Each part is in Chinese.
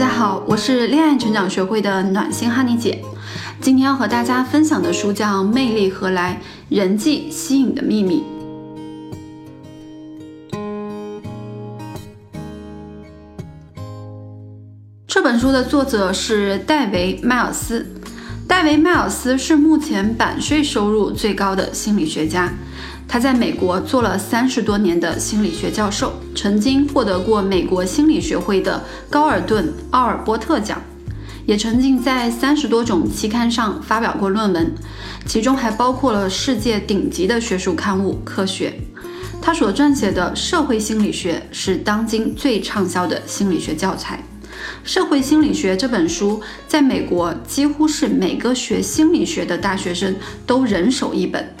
家好，我是恋爱成长学会的暖心哈尼姐。今天要和大家分享的书叫《魅力何来？人际吸引的秘密》。这本书的作者是戴维·迈尔斯。戴维·迈尔斯是目前版税收入最高的心理学家。他在美国做了三十多年的心理学教授，曾经获得过美国心理学会的高尔顿·奥尔波特奖，也曾经在三十多种期刊上发表过论文，其中还包括了世界顶级的学术刊物《科学》。他所撰写的《社会心理学》是当今最畅销的心理学教材，《社会心理学》这本书在美国几乎是每个学心理学的大学生都人手一本。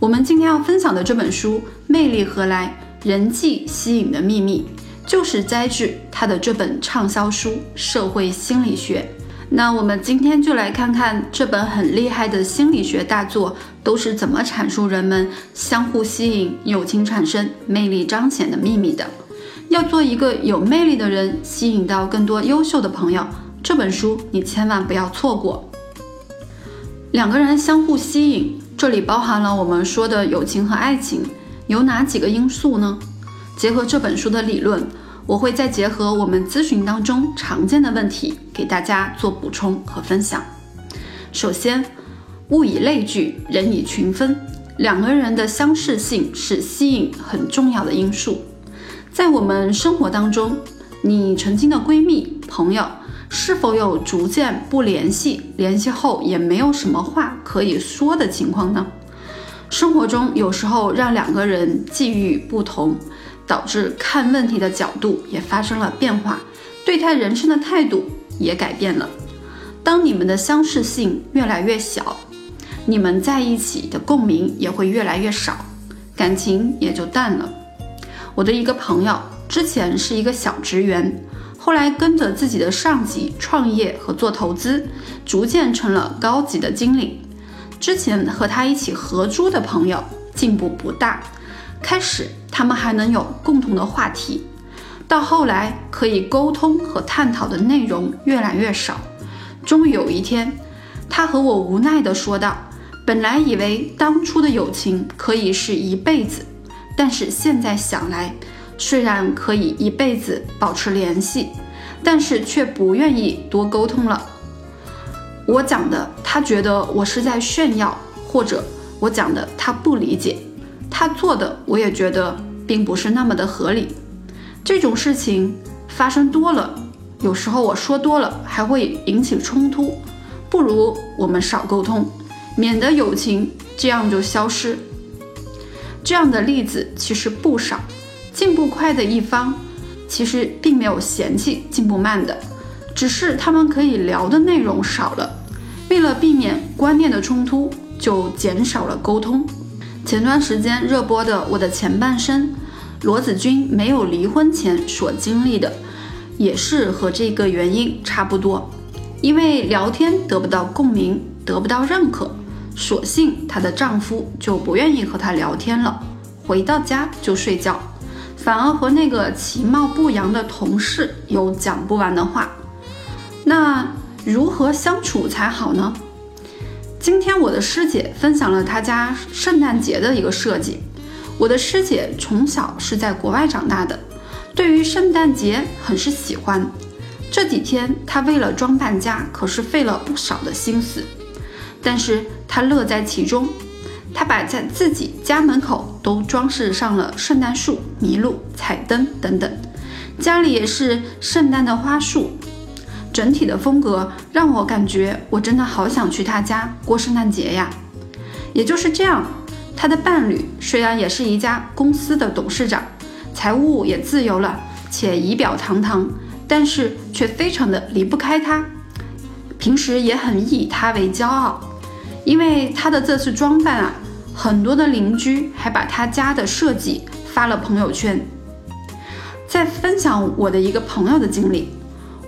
我们今天要分享的这本书《魅力何来？人际吸引的秘密》，就是摘自他的这本畅销书《社会心理学》。那我们今天就来看看这本很厉害的心理学大作都是怎么阐述人们相互吸引、友情产生、魅力彰显的秘密的。要做一个有魅力的人，吸引到更多优秀的朋友，这本书你千万不要错过。两个人相互吸引。这里包含了我们说的友情和爱情，有哪几个因素呢？结合这本书的理论，我会再结合我们咨询当中常见的问题，给大家做补充和分享。首先，物以类聚，人以群分，两个人的相似性是吸引很重要的因素。在我们生活当中，你曾经的闺蜜、朋友。是否有逐渐不联系，联系后也没有什么话可以说的情况呢？生活中有时候让两个人际遇不同，导致看问题的角度也发生了变化，对待人生的态度也改变了。当你们的相似性越来越小，你们在一起的共鸣也会越来越少，感情也就淡了。我的一个朋友之前是一个小职员。后来跟着自己的上级创业和做投资，逐渐成了高级的经理。之前和他一起合租的朋友进步不大，开始他们还能有共同的话题，到后来可以沟通和探讨的内容越来越少。终于有一天，他和我无奈地说道：“本来以为当初的友情可以是一辈子，但是现在想来。”虽然可以一辈子保持联系，但是却不愿意多沟通了。我讲的，他觉得我是在炫耀，或者我讲的他不理解，他做的我也觉得并不是那么的合理。这种事情发生多了，有时候我说多了还会引起冲突，不如我们少沟通，免得友情这样就消失。这样的例子其实不少。进步快的一方，其实并没有嫌弃进步慢的，只是他们可以聊的内容少了。为了避免观念的冲突，就减少了沟通。前段时间热播的《我的前半生》，罗子君没有离婚前所经历的，也是和这个原因差不多。因为聊天得不到共鸣，得不到认可，索性她的丈夫就不愿意和她聊天了，回到家就睡觉。反而和那个其貌不扬的同事有讲不完的话，那如何相处才好呢？今天我的师姐分享了她家圣诞节的一个设计。我的师姐从小是在国外长大的，对于圣诞节很是喜欢。这几天她为了装扮家，可是费了不少的心思，但是她乐在其中。他把在自己家门口都装饰上了圣诞树、麋鹿、彩灯等等，家里也是圣诞的花束，整体的风格让我感觉我真的好想去他家过圣诞节呀。也就是这样，他的伴侣虽然也是一家公司的董事长，财务也自由了，且仪表堂堂，但是却非常的离不开他，平时也很以他为骄傲。因为他的这次装扮啊，很多的邻居还把他家的设计发了朋友圈。在分享我的一个朋友的经历，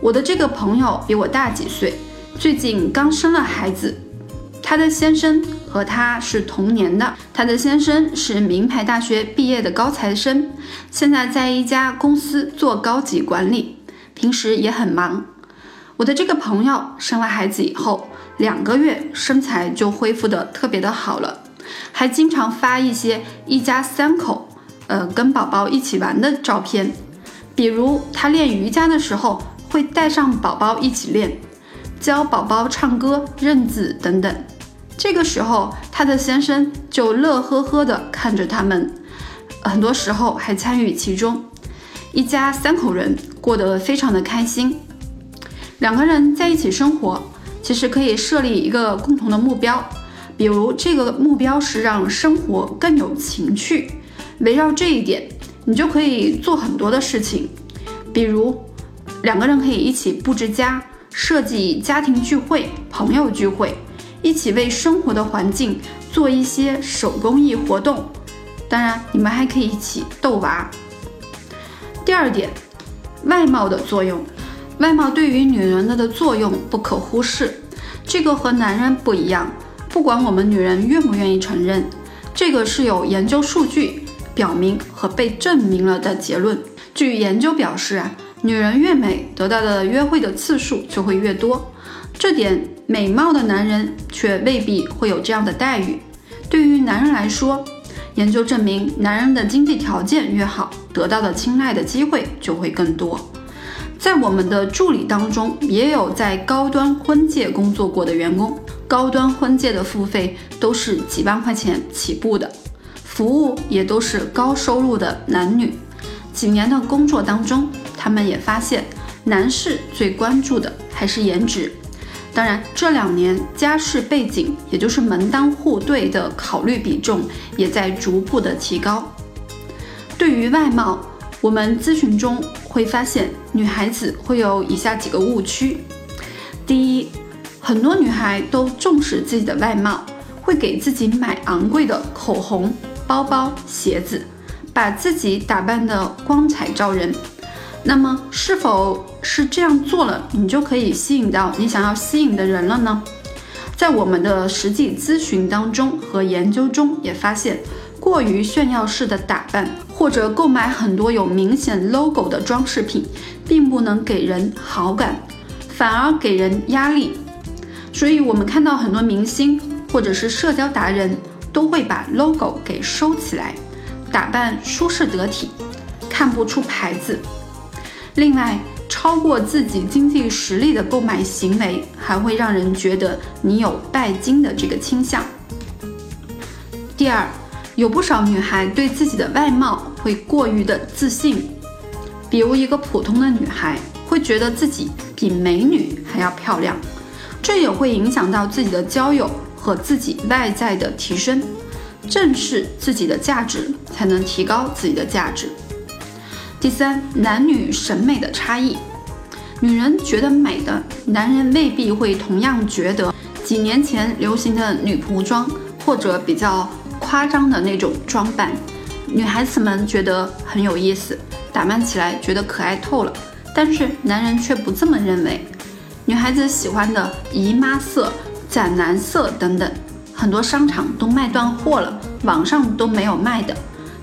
我的这个朋友比我大几岁，最近刚生了孩子。他的先生和他是同年的，他的先生是名牌大学毕业的高材生，现在在一家公司做高级管理，平时也很忙。我的这个朋友生了孩子以后，两个月身材就恢复的特别的好了，还经常发一些一家三口，呃，跟宝宝一起玩的照片。比如他练瑜伽的时候，会带上宝宝一起练，教宝宝唱歌、认字等等。这个时候，他的先生就乐呵呵地看着他们，很多时候还参与其中。一家三口人过得非常的开心。两个人在一起生活，其实可以设立一个共同的目标，比如这个目标是让生活更有情趣。围绕这一点，你就可以做很多的事情，比如两个人可以一起布置家，设计家庭聚会、朋友聚会，一起为生活的环境做一些手工艺活动。当然，你们还可以一起逗娃。第二点，外貌的作用，外貌对于女人的的作用不可忽视。这个和男人不一样，不管我们女人愿不愿意承认，这个是有研究数据表明和被证明了的结论。据研究表示啊，女人越美，得到的约会的次数就会越多。这点美貌的男人却未必会有这样的待遇。对于男人来说，研究证明，男人的经济条件越好，得到的青睐的机会就会更多。在我们的助理当中，也有在高端婚介工作过的员工。高端婚介的付费都是几万块钱起步的，服务也都是高收入的男女。几年的工作当中，他们也发现，男士最关注的还是颜值。当然，这两年家世背景，也就是门当户对的考虑比重，也在逐步的提高。对于外貌，我们咨询中会发现，女孩子会有以下几个误区：第一，很多女孩都重视自己的外貌，会给自己买昂贵的口红、包包、鞋子，把自己打扮得光彩照人。那么，是否是这样做了，你就可以吸引到你想要吸引的人了呢？在我们的实际咨询当中和研究中也发现，过于炫耀式的打扮或者购买很多有明显 logo 的装饰品，并不能给人好感，反而给人压力。所以，我们看到很多明星或者是社交达人都会把 logo 给收起来，打扮舒适得体，看不出牌子。另外，超过自己经济实力的购买行为，还会让人觉得你有拜金的这个倾向。第二，有不少女孩对自己的外貌会过于的自信，比如一个普通的女孩会觉得自己比美女还要漂亮，这也会影响到自己的交友和自己外在的提升。正视自己的价值，才能提高自己的价值。第三，男女审美的差异，女人觉得美的，男人未必会同样觉得。几年前流行的女仆装，或者比较夸张的那种装扮，女孩子们觉得很有意思，打扮起来觉得可爱透了。但是男人却不这么认为。女孩子喜欢的姨妈色、斩男色等等，很多商场都卖断货了，网上都没有卖的。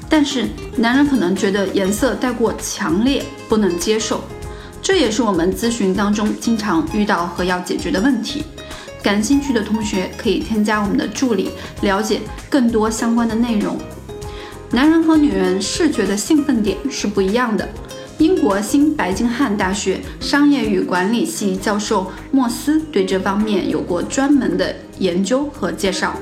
但是男人可能觉得颜色太过强烈，不能接受，这也是我们咨询当中经常遇到和要解决的问题。感兴趣的同学可以添加我们的助理，了解更多相关的内容。男人和女人视觉的兴奋点是不一样的。英国新白金汉大学商业与管理系教授莫斯对这方面有过专门的研究和介绍。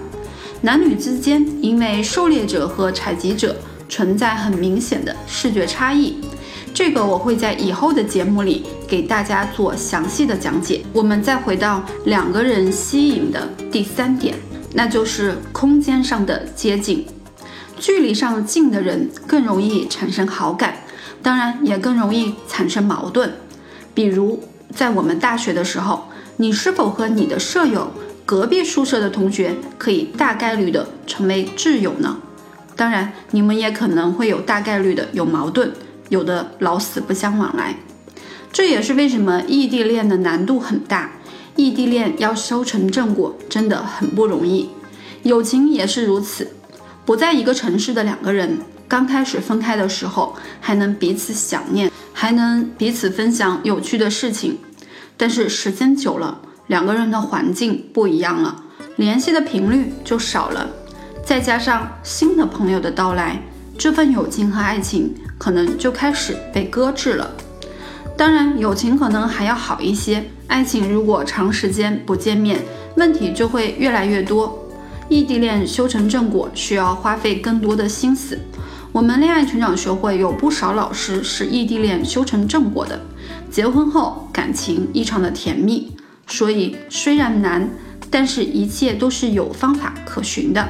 男女之间因为狩猎者和采集者。存在很明显的视觉差异，这个我会在以后的节目里给大家做详细的讲解。我们再回到两个人吸引的第三点，那就是空间上的接近。距离上近的人更容易产生好感，当然也更容易产生矛盾。比如在我们大学的时候，你是否和你的舍友、隔壁宿舍的同学可以大概率的成为挚友呢？当然，你们也可能会有大概率的有矛盾，有的老死不相往来。这也是为什么异地恋的难度很大，异地恋要修成正果真的很不容易。友情也是如此，不在一个城市的两个人，刚开始分开的时候还能彼此想念，还能彼此分享有趣的事情。但是时间久了，两个人的环境不一样了，联系的频率就少了，再加上新的朋友的到来，这份友情和爱情可能就开始被搁置了。当然，友情可能还要好一些，爱情如果长时间不见面，问题就会越来越多。异地恋修成正果需要花费更多的心思。我们恋爱成长学会有不少老师是异地恋修成正果的，结婚后感情异常的甜蜜。所以虽然难，但是一切都是有方法可循的。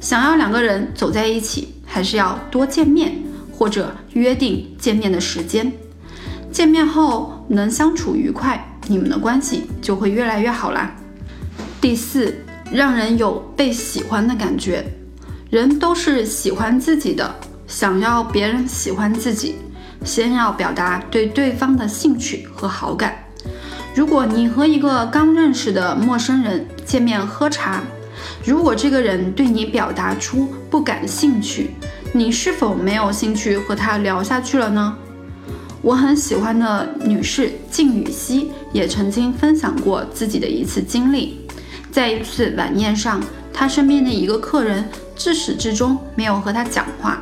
想要两个人走在一起，还是要多见面，或者约定见面的时间。见面后能相处愉快，你们的关系就会越来越好啦。第四，让人有被喜欢的感觉。人都是喜欢自己的。想要别人喜欢自己，先要表达对对方的兴趣和好感。如果你和一个刚认识的陌生人见面喝茶，如果这个人对你表达出不感兴趣，你是否没有兴趣和他聊下去了呢？我很喜欢的女士靳雨溪也曾经分享过自己的一次经历，在一次晚宴上，她身边的一个客人自始至终没有和她讲话。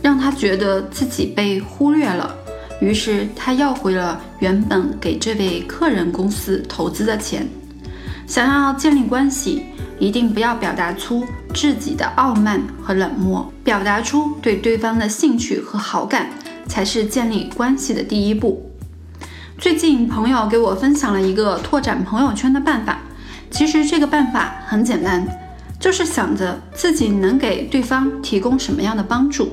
让她觉得自己被忽略了，于是她要回了原本给这位客人公司投资的钱。想要建立关系，一定不要表达出自己的傲慢和冷漠，表达出对对方的兴趣和好感，才是建立关系的第一步。最近朋友给我分享了一个拓展朋友圈的办法，其实这个办法很简单，就是想着自己能给对方提供什么样的帮助。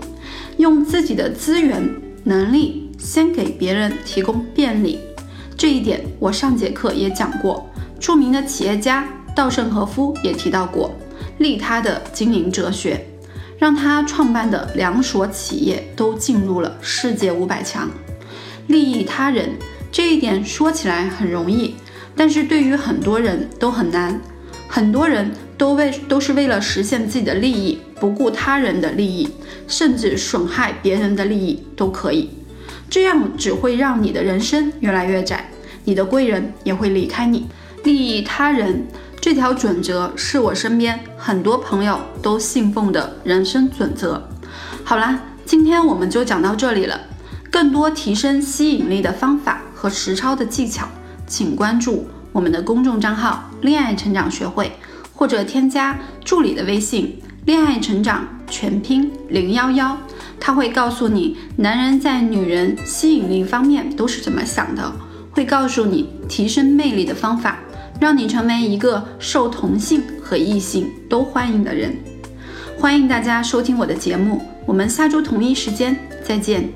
用自己的资源能力先给别人提供便利，这一点我上节课也讲过。著名的企业家稻盛和夫也提到过利他的经营哲学，让他创办的两所企业都进入了世界五百强。利益他人这一点说起来很容易，但是对于很多人都很难。很多人都为都是为了实现自己的利益，不顾他人的利益，甚至损害别人的利益都可以。这样只会让你的人生越来越窄，你的贵人也会离开你。利益他人这条准则是我身边很多朋友都信奉的人生准则。好啦，今天我们就讲到这里了。更多提升吸引力的方法和实操的技巧，请关注。我们的公众账号“恋爱成长学会”，或者添加助理的微信“恋爱成长全拼零幺幺”，他会告诉你男人在女人吸引力方面都是怎么想的，会告诉你提升魅力的方法，让你成为一个受同性和异性都欢迎的人。欢迎大家收听我的节目，我们下周同一时间再见。